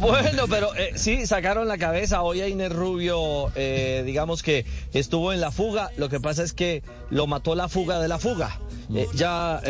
Bueno, pero eh, sí, sacaron la cabeza. Hoy a Inés Rubio, eh, digamos que estuvo en la fuga. Lo que pasa es que lo mató la fuga de la fuga. Eh, ya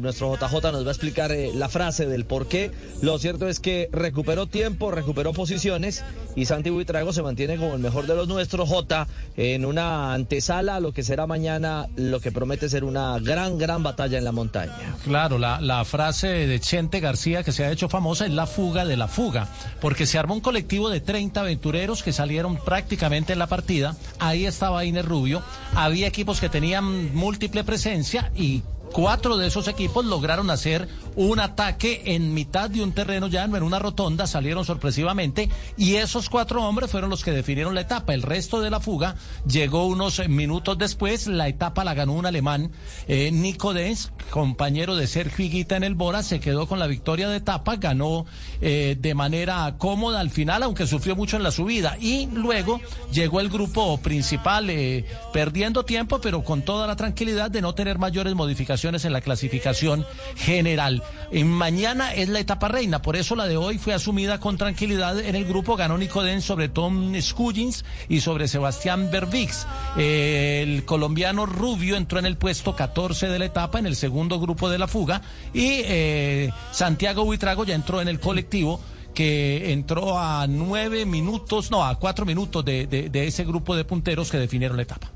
nuestro JJ nos va a explicar la frase del por qué. Lo cierto es que recuperó tiempo, recuperó posiciones y Santi Buitrago se mantiene como el mejor de los nuestros. J en una antesala, lo que será mañana, lo que promete ser una gran, gran batalla en la montaña. Claro, la, la frase de Chente García que se ha hecho famosa es la fuga de la fuga porque se armó un colectivo de 30 aventureros que salieron prácticamente en la partida. Ahí estaba Inés Rubio. Había equipos que tenían múltiple presencia y Cuatro de esos equipos lograron hacer un ataque en mitad de un terreno llano, en una rotonda, salieron sorpresivamente y esos cuatro hombres fueron los que definieron la etapa. El resto de la fuga llegó unos minutos después. La etapa la ganó un alemán, eh, Nico Dens, compañero de Sergio Higuita en el Bora, se quedó con la victoria de etapa, ganó eh, de manera cómoda al final, aunque sufrió mucho en la subida. Y luego llegó el grupo principal, eh, perdiendo tiempo, pero con toda la tranquilidad de no tener mayores modificaciones en la clasificación general. En mañana es la etapa reina, por eso la de hoy fue asumida con tranquilidad en el grupo. Ganó Den sobre Tom Scuggins y sobre Sebastián Berbix. el colombiano Rubio entró en el puesto 14 de la etapa en el segundo grupo de la fuga y eh, Santiago Buitrago ya entró en el colectivo que entró a nueve minutos, no, a cuatro minutos de ese grupo de punteros que definieron la etapa.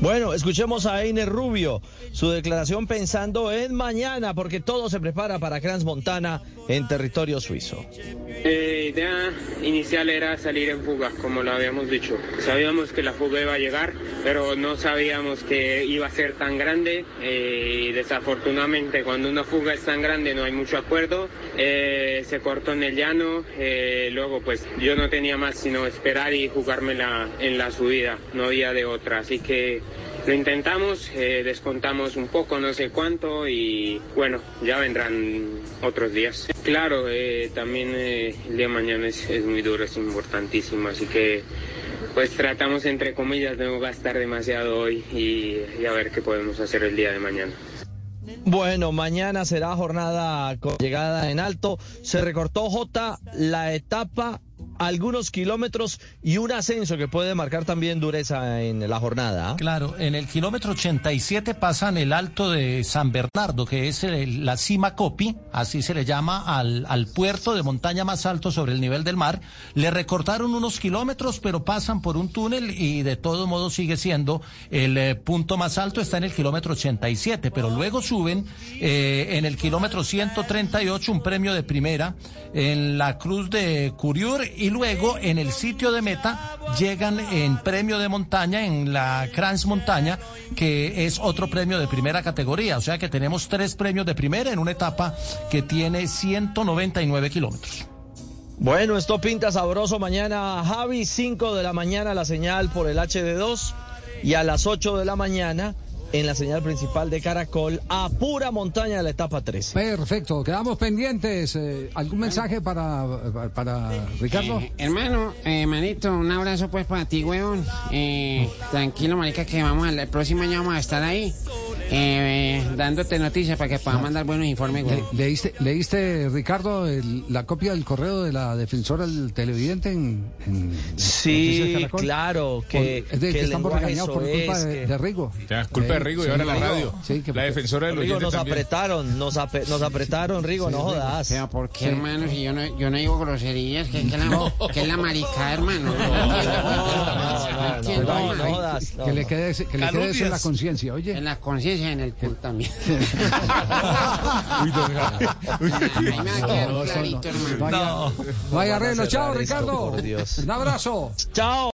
Bueno, escuchemos a Einer Rubio, su declaración pensando en mañana, porque todo se prepara para Crans Montana en territorio suizo. La eh, idea inicial era salir en fuga, como lo habíamos dicho. Sabíamos que la fuga iba a llegar, pero no sabíamos que iba a ser tan grande. Eh, y desafortunadamente, cuando una fuga es tan grande, no hay mucho acuerdo. Eh, se cortó en el llano. luego, pues yo no tenía más sino esperar y jugármela en la subida. No había de otra. Así que lo intentamos, eh, descontamos un poco, no sé cuánto, y bueno, ya vendrán otros días. Claro, eh, también eh, el día de mañana es, muy duro, es importantísimo, así que pues tratamos entre comillas de no gastar demasiado hoy y, y a ver qué podemos hacer el día de mañana. Bueno, mañana será jornada con llegada en alto. Se recortó J la etapa algunos kilómetros y un ascenso que puede marcar también dureza en la jornada. Claro, en el kilómetro 87 pasan el alto de San Bernardo, que es la cima Copi, así se le llama al, al puerto de montaña más alto sobre el nivel del mar. Le recortaron unos kilómetros, pero pasan por un túnel y de todo modo sigue siendo el eh, punto más alto, está en el kilómetro 87, pero luego suben eh, en el kilómetro 138 un premio de primera en la cruz de Curiur y luego en el sitio de meta llegan en premio de montaña, en la Crans Montaña, que es otro premio de primera categoría. O sea que tenemos tres premios de primera en una etapa que tiene 199 kilómetros. Bueno, esto pinta sabroso mañana, Javi, 5 de la mañana la señal por el HD2 y a las 8 de la mañana en la señal principal de Caracol a pura montaña de la etapa 3. Perfecto, quedamos pendientes. Eh, ¿Algún mensaje para, para, Ricardo? Eh, hermano, eh, manito, un abrazo pues para ti, weón. Eh, tranquilo, marica, que vamos el próximo año vamos a estar ahí. Eh, dándote noticias para que puedan mandar buenos informes. ¿Leíste, ¿Leíste, Ricardo, la copia del correo de la defensora del televidente en, Sí, claro, que, es de, que, estamos regañados por culpa de, Rigo. culpa de Rigo y ahora la radio. la defensora del Rigo nos apretaron, nos, nos apretaron, Rigo, no jodas. Pero ¿por qué, hermano? Si yo no, yo no digo groserías, que, que, la, que es la marica, hermano. No, no, jodas. Que le quede, que le quede eso en la conciencia, oye. En la conciencia en el pool también. Vaya arreglo. Chao, Ricardo. Un abrazo. Chao.